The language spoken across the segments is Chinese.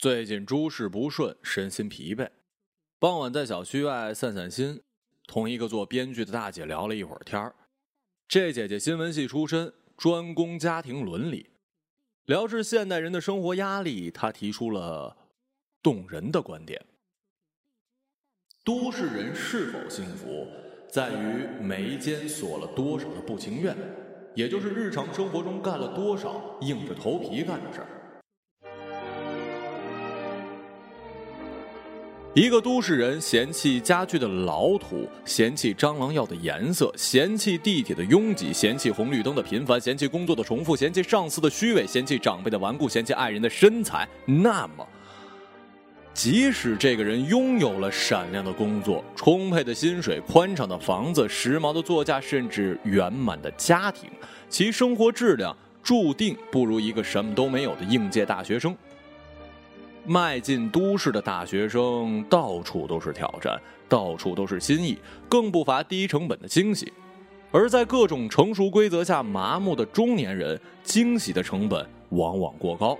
最近诸事不顺，身心疲惫。傍晚在小区外散散心，同一个做编剧的大姐聊了一会儿天儿。这姐姐新闻系出身，专攻家庭伦理。聊至现代人的生活压力，她提出了动人的观点：都市人是否幸福，在于眉间锁了多少的不情愿，也就是日常生活中干了多少硬着头皮干的事儿。一个都市人嫌弃家具的老土，嫌弃蟑螂药的颜色，嫌弃地铁的拥挤，嫌弃红绿灯的频繁，嫌弃工作的重复，嫌弃上司的虚伪，嫌弃长辈的顽固，嫌弃爱人的身材。那么，即使这个人拥有了闪亮的工作、充沛的薪水、宽敞的房子、时髦的座驾，甚至圆满的家庭，其生活质量注定不如一个什么都没有的应届大学生。迈进都市的大学生，到处都是挑战，到处都是新意，更不乏低成本的惊喜；而在各种成熟规则下麻木的中年人，惊喜的成本往往过高。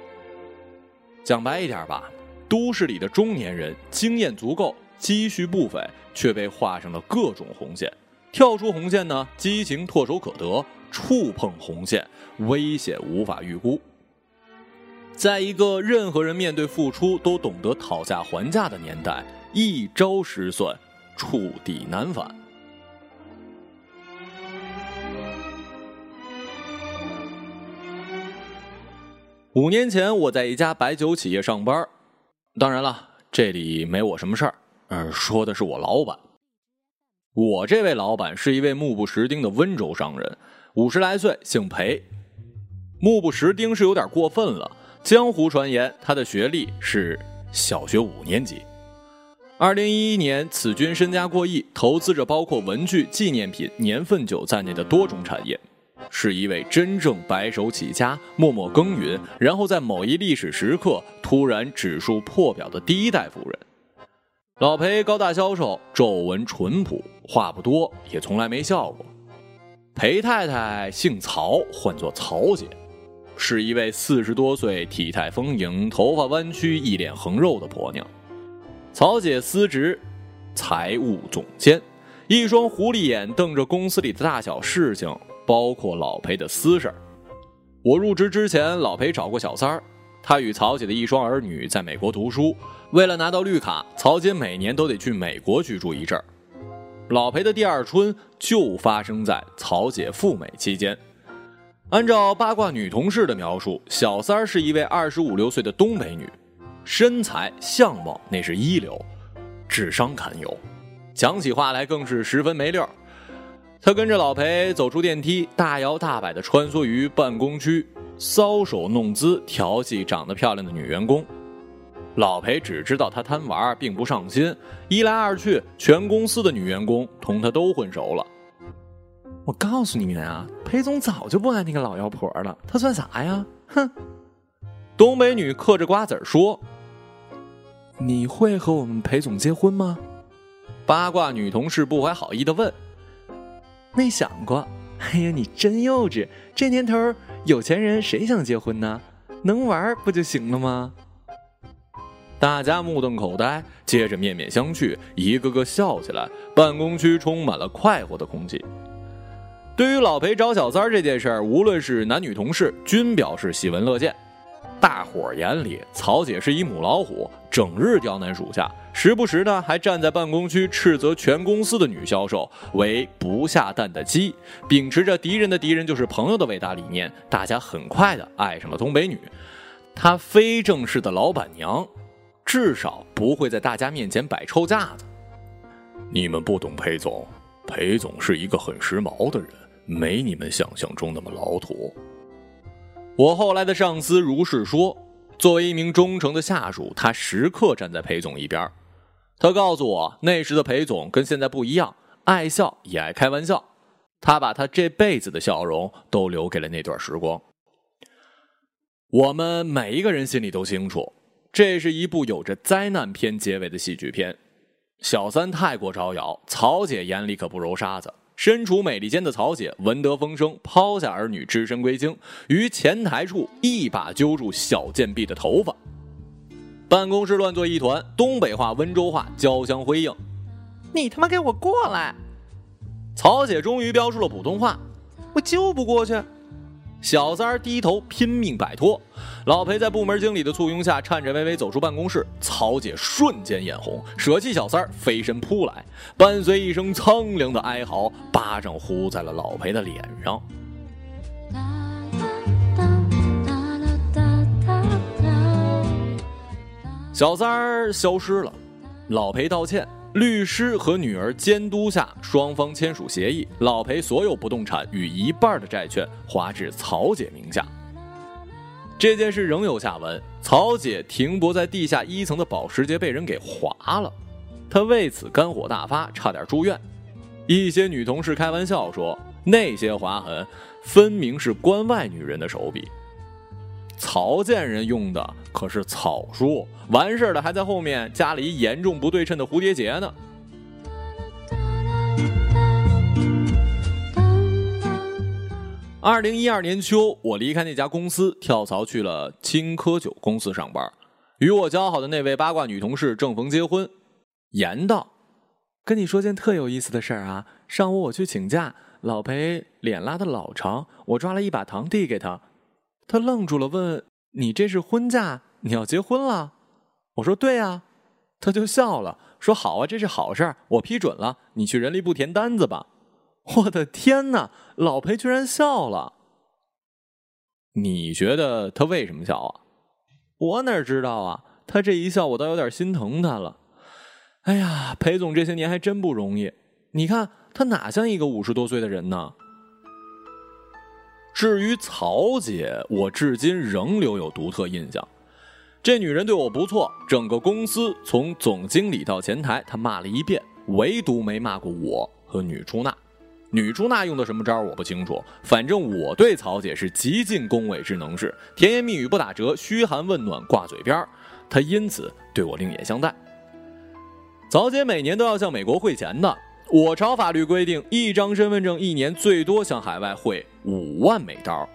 讲白一点吧，都市里的中年人经验足够，积蓄不菲，却被画上了各种红线。跳出红线呢，激情唾手可得；触碰红线，危险无法预估。在一个任何人面对付出都懂得讨价还价的年代，一招失算，触底难返。五年前，我在一家白酒企业上班，当然了，这里没我什么事儿。嗯，说的是我老板。我这位老板是一位目不识丁的温州商人，五十来岁，姓裴。目不识丁是有点过分了。江湖传言，他的学历是小学五年级。二零一一年，此君身家过亿，投资着包括文具、纪念品、年份酒在内的多种产业，是一位真正白手起家、默默耕耘，然后在某一历史时刻突然指数破表的第一代富人。老裴高大消瘦，皱纹淳朴，话不多，也从来没笑过。裴太太姓曹，唤作曹姐。是一位四十多岁、体态丰盈、头发弯曲、一脸横肉的婆娘。曹姐司职财务总监，一双狐狸眼瞪着公司里的大小事情，包括老裴的私事儿我入职之前，老裴找过小三儿，他与曹姐的一双儿女在美国读书，为了拿到绿卡，曹姐每年都得去美国居住一阵儿。老裴的第二春就发生在曹姐赴美期间。按照八卦女同事的描述，小三儿是一位二十五六岁的东北女，身材相貌那是一流，智商堪忧，讲起话来更是十分没溜儿。她跟着老裴走出电梯，大摇大摆地穿梭于办公区，搔首弄姿调戏长得漂亮的女员工。老裴只知道她贪玩，并不上心。一来二去，全公司的女员工同她都混熟了。我告诉你们啊，裴总早就不爱那个老妖婆了，他算啥呀？哼！东北女嗑着瓜子说：“你会和我们裴总结婚吗？”八卦女同事不怀好意的问：“没想过。”哎呀，你真幼稚！这年头，有钱人谁想结婚呢？能玩不就行了吗？大家目瞪口呆，接着面面相觑，一个个笑起来。办公区充满了快活的空气。对于老裴找小三儿这件事儿，无论是男女同事，均表示喜闻乐见。大伙儿眼里，曹姐是一母老虎，整日刁难属下，时不时呢还站在办公区斥责全公司的女销售为不下蛋的鸡。秉持着敌人的敌人就是朋友的伟大理念，大家很快的爱上了东北女。她非正式的老板娘，至少不会在大家面前摆臭架子。你们不懂裴总，裴总是一个很时髦的人。没你们想象中那么老土。我后来的上司如是说。作为一名忠诚的下属，他时刻站在裴总一边。他告诉我，那时的裴总跟现在不一样，爱笑也爱开玩笑。他把他这辈子的笑容都留给了那段时光。我们每一个人心里都清楚，这是一部有着灾难片结尾的喜剧片。小三太过招摇，曹姐眼里可不揉沙子。身处美利坚的曹姐闻得风声，抛下儿女，只身归京，于前台处一把揪住小贱婢的头发。办公室乱作一团，东北话、温州话交相辉映。你他妈给我过来！曹姐终于飙出了普通话，我就不过去。小三儿低头拼命摆脱，老裴在部门经理的簇拥下颤颤巍巍走出办公室。曹姐瞬间眼红，舍弃小三儿飞身扑来，伴随一声苍凉的哀嚎，巴掌呼在了老裴的脸上。小三儿消失了，老裴道歉。律师和女儿监督下，双方签署协议，老裴所有不动产与一半的债券划至曹姐名下。这件事仍有下文，曹姐停泊在地下一层的保时捷被人给划了，她为此肝火大发，差点住院。一些女同事开玩笑说，那些划痕分明是关外女人的手笔。曹建人用的可是草书，完事儿了还在后面加了一严重不对称的蝴蝶结呢。二零一二年秋，我离开那家公司，跳槽去了青稞酒公司上班。与我交好的那位八卦女同事正逢结婚，言道：“跟你说件特有意思的事儿啊，上午我去请假，老裴脸拉的老长，我抓了一把糖递给他。”他愣住了，问：“你这是婚假？你要结婚了？”我说：“对呀。”他就笑了，说：“好啊，这是好事，我批准了。你去人力部填单子吧。”我的天哪！老裴居然笑了。你觉得他为什么笑啊？我哪知道啊！他这一笑，我倒有点心疼他了。哎呀，裴总这些年还真不容易。你看他哪像一个五十多岁的人呢？至于曹姐，我至今仍留有独特印象。这女人对我不错，整个公司从总经理到前台，她骂了一遍，唯独没骂过我和女出纳。女出纳用的什么招我不清楚，反正我对曹姐是极尽恭维之能事，甜言蜜语不打折，嘘寒问暖挂嘴边她因此对我另眼相待。曹姐每年都要向美国汇钱的。我朝法律规定，一张身份证一年最多向海外汇五万美刀。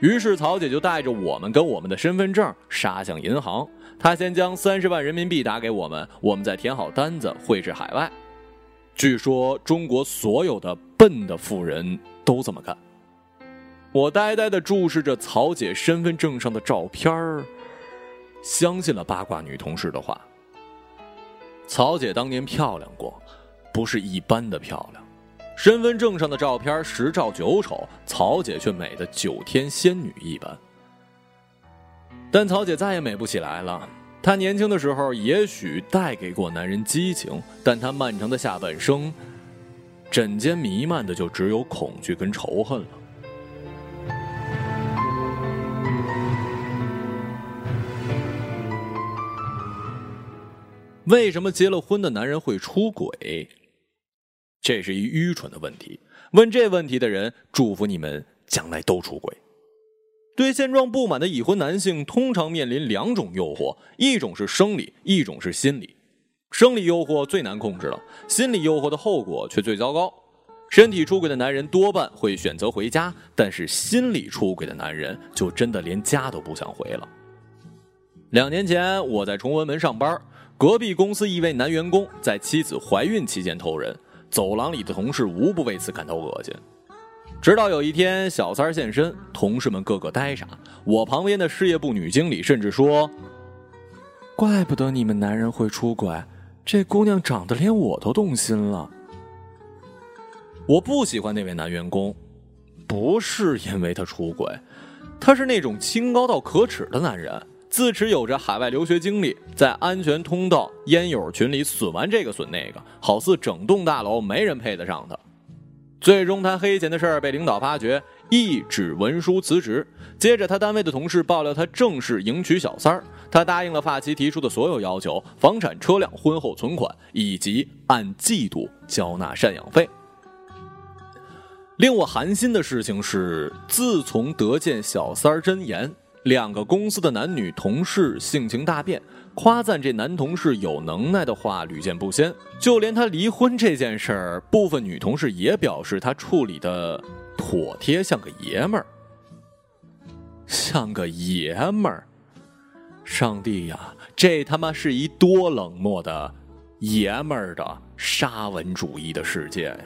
于是曹姐就带着我们跟我们的身份证杀向银行。她先将三十万人民币打给我们，我们再填好单子汇至海外。据说中国所有的笨的富人都这么干。我呆呆地注视着曹姐身份证上的照片儿，相信了八卦女同事的话。曹姐当年漂亮过。不是一般的漂亮，身份证上的照片十照九丑，曹姐却美的九天仙女一般。但曹姐再也美不起来了。她年轻的时候也许带给过男人激情，但她漫长的下半生，枕间弥漫的就只有恐惧跟仇恨了。为什么结了婚的男人会出轨？这是一愚蠢的问题。问这问题的人，祝福你们将来都出轨。对现状不满的已婚男性，通常面临两种诱惑：一种是生理，一种是心理。生理诱惑最难控制了，心理诱惑的后果却最糟糕。身体出轨的男人多半会选择回家，但是心理出轨的男人就真的连家都不想回了。两年前，我在崇文门上班，隔壁公司一位男员工在妻子怀孕期间偷人。走廊里的同事无不为此感到恶心，直到有一天小三现身，同事们个个呆傻。我旁边的事业部女经理甚至说：“怪不得你们男人会出轨，这姑娘长得连我都动心了。”我不喜欢那位男员工，不是因为他出轨，他是那种清高到可耻的男人。自持有着海外留学经历，在安全通道烟友群里损完这个损那个，好似整栋大楼没人配得上他。最终，他黑钱的事儿被领导发觉，一纸文书辞职。接着，他单位的同事爆料，他正式迎娶小三儿。他答应了发妻提出的所有要求：房产、车辆、婚后存款，以及按季度交纳赡养费。令我寒心的事情是，自从得见小三儿真言。两个公司的男女同事性情大变，夸赞这男同事有能耐的话屡见不鲜。就连他离婚这件事儿，部分女同事也表示他处理的妥帖，像个爷们儿，像个爷们儿。上帝呀，这他妈是一多冷漠的爷们儿的沙文主义的世界呀！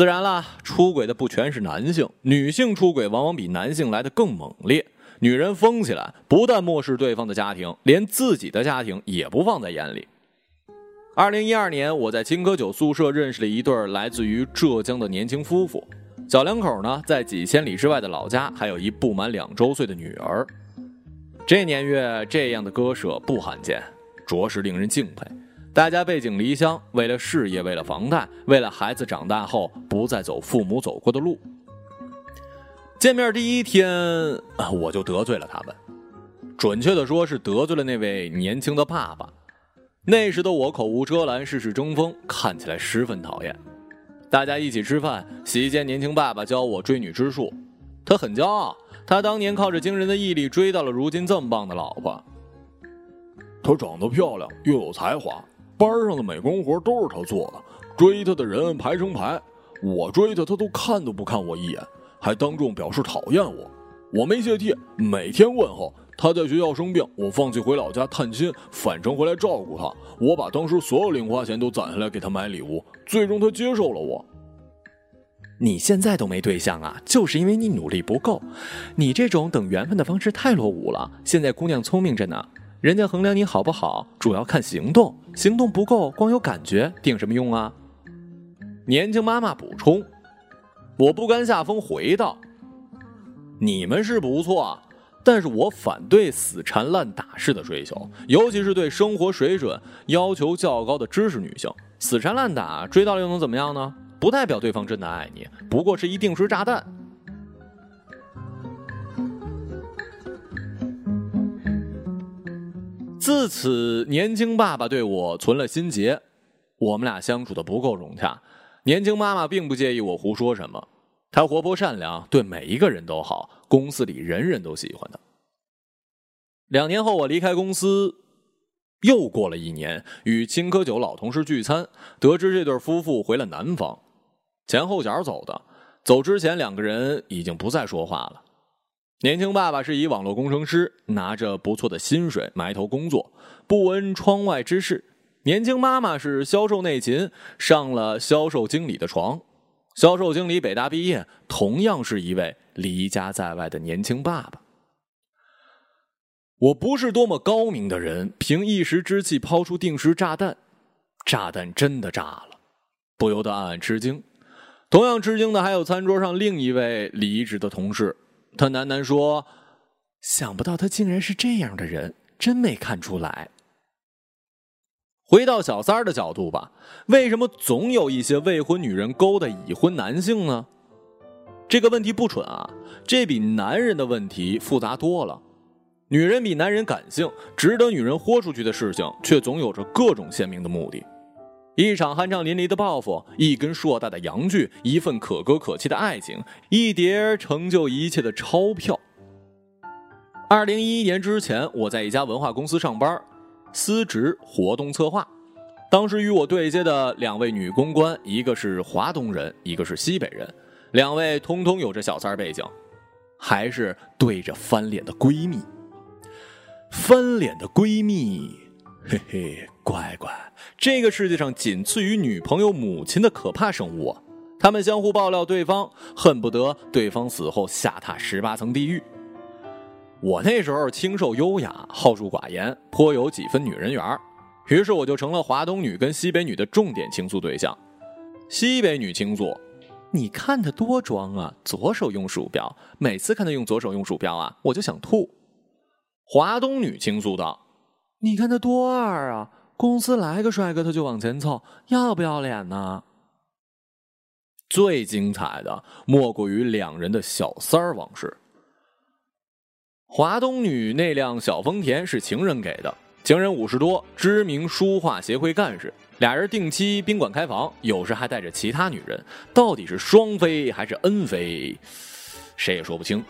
自然啦，出轨的不全是男性，女性出轨往往比男性来的更猛烈。女人疯起来，不但漠视对方的家庭，连自己的家庭也不放在眼里。二零一二年，我在青稞酒宿舍认识了一对来自于浙江的年轻夫妇。小两口呢，在几千里之外的老家，还有一不满两周岁的女儿。这年月，这样的割舍不罕见，着实令人敬佩。大家背井离乡，为了事业，为了房贷，为了孩子长大后不再走父母走过的路。见面第一天，我就得罪了他们，准确的说是得罪了那位年轻的爸爸。那时的我口无遮拦，事事争锋，看起来十分讨厌。大家一起吃饭，席间年轻爸爸教我追女之术，他很骄傲，他当年靠着惊人的毅力追到了如今这么棒的老婆。她长得漂亮，又有才华。班上的美工活都是他做的，追他的人排成排，我追他，他都看都不看我一眼，还当众表示讨厌我。我没泄气，每天问候。他在学校生病，我放弃回老家探亲，返程回来照顾他。我把当时所有零花钱都攒下来给他买礼物，最终他接受了我。你现在都没对象啊，就是因为你努力不够。你这种等缘分的方式太落伍了。现在姑娘聪明着呢。人家衡量你好不好，主要看行动，行动不够，光有感觉，顶什么用啊？年轻妈妈补充，我不甘下风回道：“你们是不错，但是我反对死缠烂打式的追求，尤其是对生活水准要求较高的知识女性。死缠烂打追到了又能怎么样呢？不代表对方真的爱你，不过是一定时炸弹。”自此，年轻爸爸对我存了心结，我们俩相处的不够融洽。年轻妈妈并不介意我胡说什么，她活泼善良，对每一个人都好，公司里人人都喜欢她。两年后，我离开公司，又过了一年，与青稞酒老同事聚餐，得知这对夫妇回了南方，前后脚走的。走之前，两个人已经不再说话了。年轻爸爸是一网络工程师，拿着不错的薪水，埋头工作，不闻窗外之事。年轻妈妈是销售内勤，上了销售经理的床。销售经理北大毕业，同样是一位离家在外的年轻爸爸。我不是多么高明的人，凭一时之气抛出定时炸弹，炸弹真的炸了，不由得暗暗吃惊。同样吃惊的还有餐桌上另一位离职的同事。他喃喃说：“想不到他竟然是这样的人，真没看出来。”回到小三儿的角度吧，为什么总有一些未婚女人勾搭已婚男性呢？这个问题不蠢啊，这比男人的问题复杂多了。女人比男人感性，值得女人豁出去的事情，却总有着各种鲜明的目的。一场酣畅淋漓的报复，一根硕大的阳具，一份可歌可泣的爱情，一叠成就一切的钞票。二零一一年之前，我在一家文化公司上班，司职活动策划。当时与我对接的两位女公关，一个是华东人，一个是西北人，两位通通有着小三背景，还是对着翻脸的闺蜜。翻脸的闺蜜，嘿嘿。乖乖，这个世界上仅次于女朋友母亲的可怕生物，他们相互爆料对方，恨不得对方死后下榻十八层地狱。我那时候清瘦优雅，好述寡言，颇有几分女人缘于是我就成了华东女跟西北女的重点倾诉对象。西北女倾诉：“你看她多装啊，左手用鼠标，每次看她用左手用鼠标啊，我就想吐。”华东女倾诉道：“你看他多二啊。”公司来个帅哥，他就往前凑，要不要脸呢？最精彩的莫过于两人的小三儿往事。华东女那辆小丰田是情人给的，情人五十多，知名书画协会干事，俩人定期宾馆开房，有时还带着其他女人，到底是双飞还是 N 飞，谁也说不清。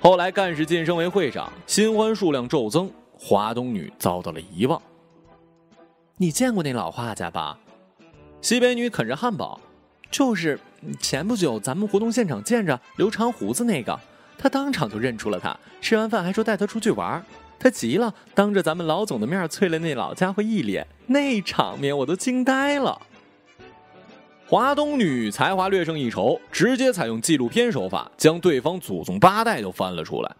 后来干事晋升为会长，新欢数量骤增，华东女遭到了遗忘。你见过那老画家吧？西北女啃着汉堡，就是前不久咱们活动现场见着留长胡子那个，他当场就认出了他。吃完饭还说带他出去玩，他急了，当着咱们老总的面啐了那老家伙一脸，那场面我都惊呆了。华东女才华略胜一筹，直接采用纪录片手法，将对方祖宗八代都翻了出来。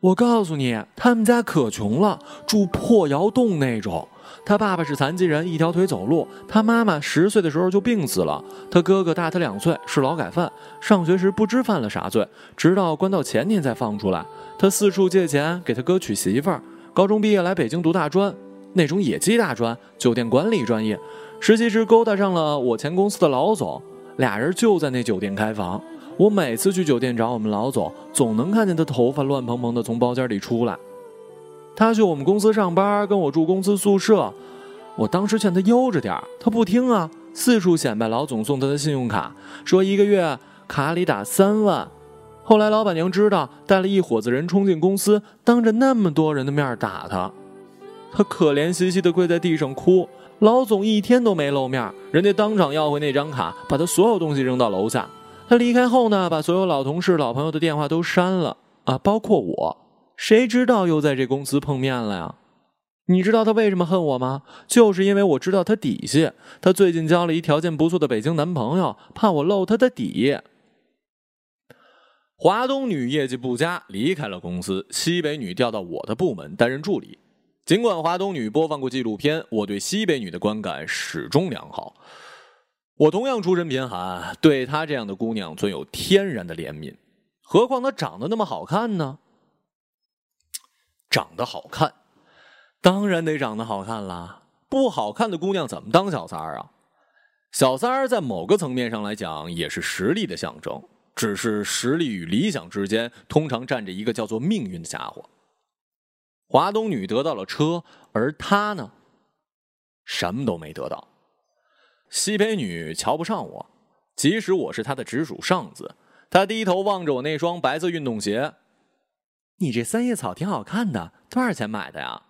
我告诉你，他们家可穷了，住破窑洞那种。他爸爸是残疾人，一条腿走路。他妈妈十岁的时候就病死了。他哥哥大他两岁，是劳改犯。上学时不知犯了啥罪，直到关到前年才放出来。他四处借钱给他哥娶媳妇儿。高中毕业来北京读大专，那种野鸡大专，酒店管理专业。实习时勾搭上了我前公司的老总，俩人就在那酒店开房。我每次去酒店找我们老总，总能看见他头发乱蓬蓬的从包间里出来。他去我们公司上班，跟我住公司宿舍。我当时劝他悠着点他不听啊，四处显摆老总送他的信用卡，说一个月卡里打三万。后来老板娘知道，带了一伙子人冲进公司，当着那么多人的面打他。他可怜兮兮的跪在地上哭。老总一天都没露面，人家当场要回那张卡，把他所有东西扔到楼下。他离开后呢，把所有老同事、老朋友的电话都删了啊，包括我。谁知道又在这公司碰面了呀？你知道他为什么恨我吗？就是因为我知道他底细。他最近交了一条件不错的北京男朋友，怕我露他的底。华东女业绩不佳，离开了公司。西北女调到我的部门担任助理。尽管华东女播放过纪录片，我对西北女的观感始终良好。我同样出身贫寒，对她这样的姑娘存有天然的怜悯。何况她长得那么好看呢？长得好看，当然得长得好看啦！不好看的姑娘怎么当小三儿啊？小三儿在某个层面上来讲也是实力的象征，只是实力与理想之间通常站着一个叫做命运的家伙。华东女得到了车，而他呢，什么都没得到。西北女瞧不上我，即使我是她的直属上司，她低头望着我那双白色运动鞋。你这三叶草挺好看的，多少钱买的呀？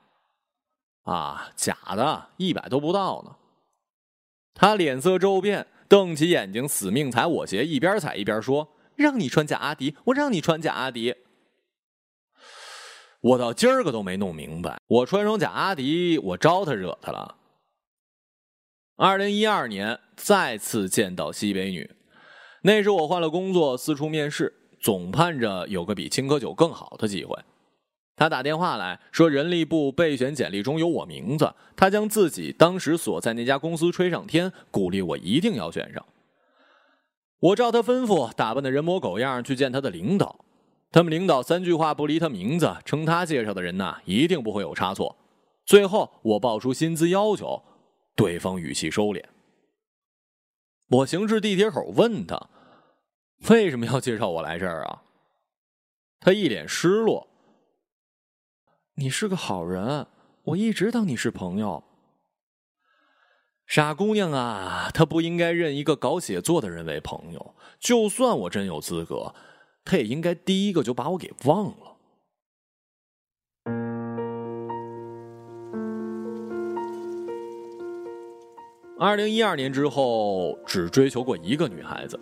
啊，假的，一百都不到呢。他脸色骤变，瞪起眼睛，死命踩我鞋，一边踩一边说：“让你穿假阿迪，我让你穿假阿迪。”我到今儿个都没弄明白，我穿双假阿迪，我招他惹他了。二零一二年再次见到西北女，那时我换了工作，四处面试。总盼着有个比青稞酒更好的机会。他打电话来说，人力部备选简历中有我名字，他将自己当时所在那家公司吹上天，鼓励我一定要选上。我照他吩咐，打扮的人模狗样去见他的领导。他们领导三句话不离他名字，称他介绍的人呐，一定不会有差错。最后我报出薪资要求，对方语气收敛。我行至地铁口问他。为什么要介绍我来这儿啊？他一脸失落。你是个好人，我一直当你是朋友。傻姑娘啊，她不应该认一个搞写作的人为朋友。就算我真有资格，她也应该第一个就把我给忘了。二零一二年之后，只追求过一个女孩子。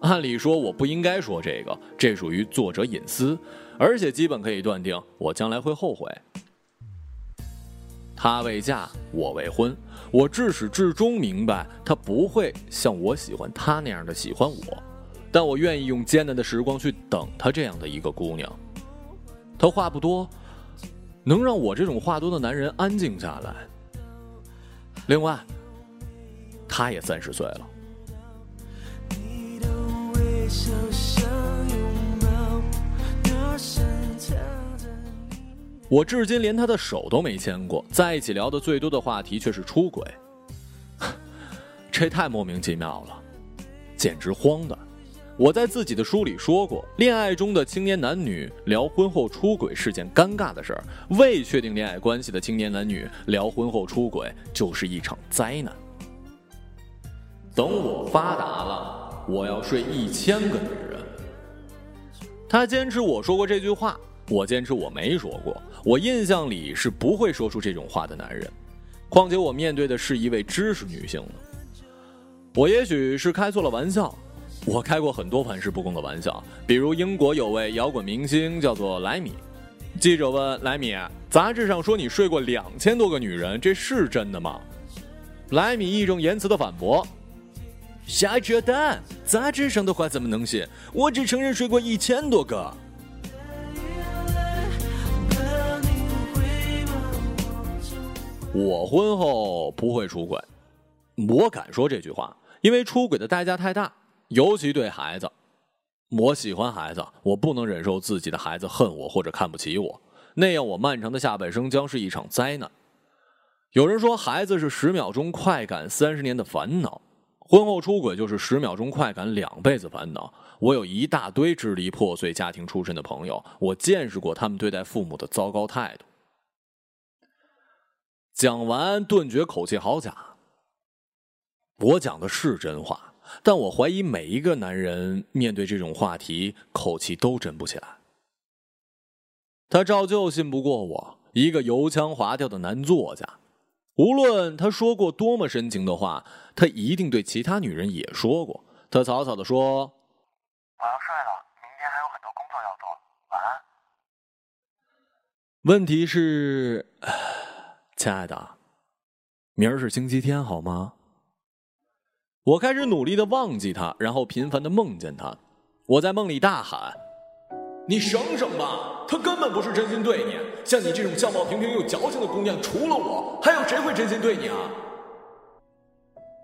按理说我不应该说这个，这属于作者隐私，而且基本可以断定我将来会后悔。她未嫁，我未婚，我至始至终明白她不会像我喜欢她那样的喜欢我，但我愿意用艰难的时光去等她这样的一个姑娘。她话不多，能让我这种话多的男人安静下来。另外，他也三十岁了。我至今连他的手都没牵过，在一起聊的最多的话题却是出轨，这太莫名其妙了，简直荒诞。我在自己的书里说过，恋爱中的青年男女聊婚后出轨是件尴尬的事，未确定恋爱关系的青年男女聊婚后出轨就是一场灾难。等我发达了，我要睡一千个女人。他坚持我说过这句话。我坚持我没说过，我印象里是不会说出这种话的男人。况且我面对的是一位知识女性呢。我也许是开错了玩笑，我开过很多玩世不恭的玩笑，比如英国有位摇滚明星叫做莱米。记者问莱米：“杂志上说你睡过两千多个女人，这是真的吗？”莱米义正言辞的反驳：“瞎扯淡！杂志上的话怎么能信？我只承认睡过一千多个。”我婚后不会出轨，我敢说这句话，因为出轨的代价太大，尤其对孩子。我喜欢孩子，我不能忍受自己的孩子恨我或者看不起我，那样我漫长的下半生将是一场灾难。有人说，孩子是十秒钟快感，三十年的烦恼；婚后出轨就是十秒钟快感，两辈子烦恼。我有一大堆支离破碎家庭出身的朋友，我见识过他们对待父母的糟糕态度。讲完，顿觉口气好假。我讲的是真话，但我怀疑每一个男人面对这种话题，口气都真不起来。他照旧信不过我，一个油腔滑调的男作家。无论他说过多么深情的话，他一定对其他女人也说过。他草草的说：“我要睡了，明天还有很多工作要做，晚安。”问题是。亲爱的，明儿是星期天，好吗？我开始努力的忘记他，然后频繁的梦见他。我在梦里大喊：“你省省吧！他根本不是真心对你。像你这种相貌平平又矫情的姑娘，除了我，还有谁会真心对你啊？”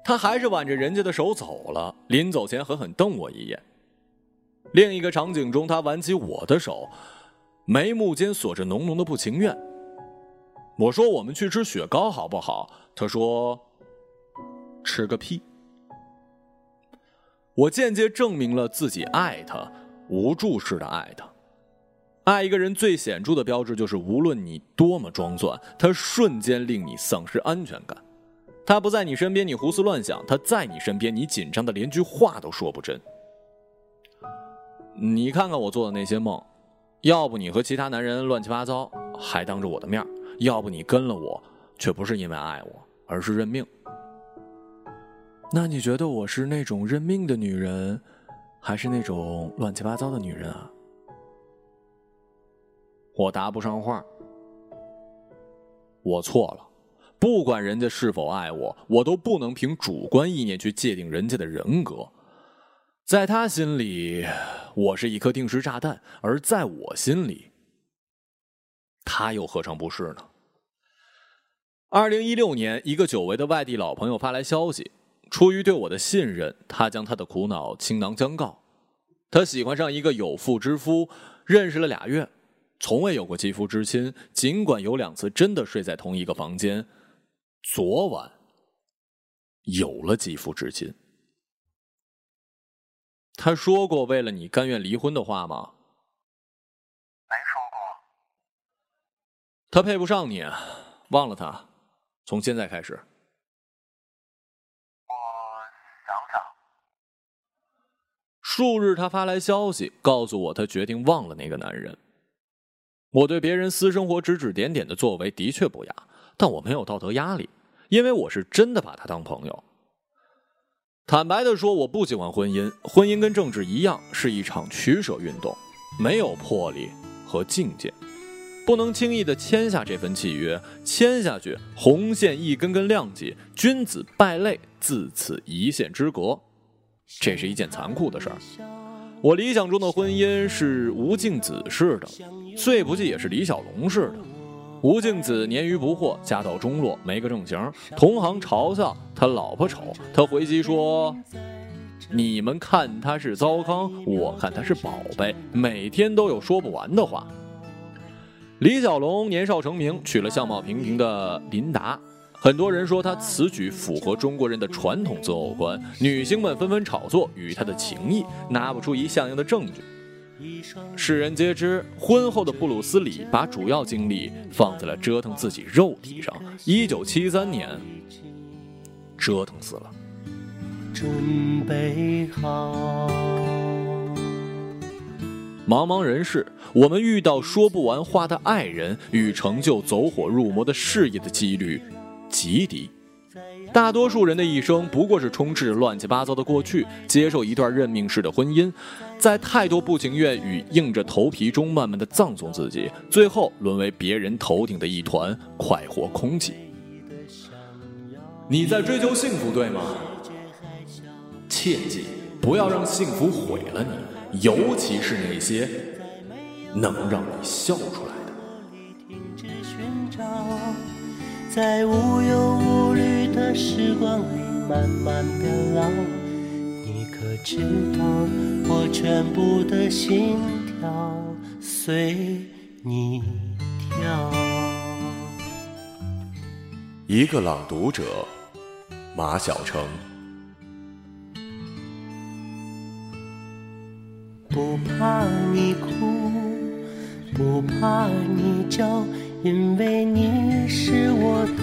他还是挽着人家的手走了，临走前狠狠瞪我一眼。另一个场景中，他挽起我的手，眉目间锁着浓浓的不情愿。我说：“我们去吃雪糕好不好？”他说：“吃个屁！”我间接证明了自己爱他，无助式的爱他。爱一个人最显著的标志就是，无论你多么装蒜，他瞬间令你丧失安全感。他不在你身边，你胡思乱想；他在你身边，你紧张的连句话都说不真。你看看我做的那些梦，要不你和其他男人乱七八糟，还当着我的面要不你跟了我，却不是因为爱我，而是认命。那你觉得我是那种认命的女人，还是那种乱七八糟的女人啊？我答不上话。我错了，不管人家是否爱我，我都不能凭主观意念去界定人家的人格。在他心里，我是一颗定时炸弹；而在我心里，他又何尝不是呢？二零一六年，一个久违的外地老朋友发来消息，出于对我的信任，他将他的苦恼倾囊相告。他喜欢上一个有妇之夫，认识了俩月，从未有过肌肤之亲，尽管有两次真的睡在同一个房间，昨晚有了肌肤之亲。他说过为了你甘愿离婚的话吗？没说过。他配不上你，忘了他。从现在开始，我想想。数日，他发来消息，告诉我他决定忘了那个男人。我对别人私生活指指点点的作为的确不雅，但我没有道德压力，因为我是真的把他当朋友。坦白的说，我不喜欢婚姻，婚姻跟政治一样，是一场取舍运动，没有魄力和境界。不能轻易的签下这份契约，签下去，红线一根根亮起，君子败类，自此一线之隔。这是一件残酷的事儿。我理想中的婚姻是吴敬梓式的，最不济也是李小龙式的。吴敬梓年逾不惑，家道中落，没个正形，同行嘲笑他老婆丑，他回击说：“你们看他是糟糠，我看他是宝贝，每天都有说不完的话。”李小龙年少成名，娶了相貌平平的琳达。很多人说他此举符合中国人的传统择偶观，女星们纷纷炒作与他的情谊，拿不出一像样的证据。世人皆知，婚后的布鲁斯李把主要精力放在了折腾自己肉体上。一九七三年，折腾死了。准备好。茫茫人世，我们遇到说不完话的爱人与成就走火入魔的事业的几率极低。大多数人的一生不过是充斥乱七八糟的过去，接受一段认命式的婚姻，在太多不情愿与硬着头皮中，慢慢的葬送自己，最后沦为别人头顶的一团快活空气。你在追求幸福，对吗？切记不要让幸福毁了你，尤其是那些能让你笑出来的。在无忧无的时光里慢慢变老，你可知道我全部的心跳随你跳？一个朗读者，马晓成。不怕你哭，不怕你叫。因为你是我的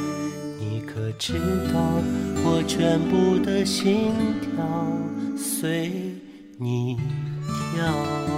知道我全部的心跳随你跳？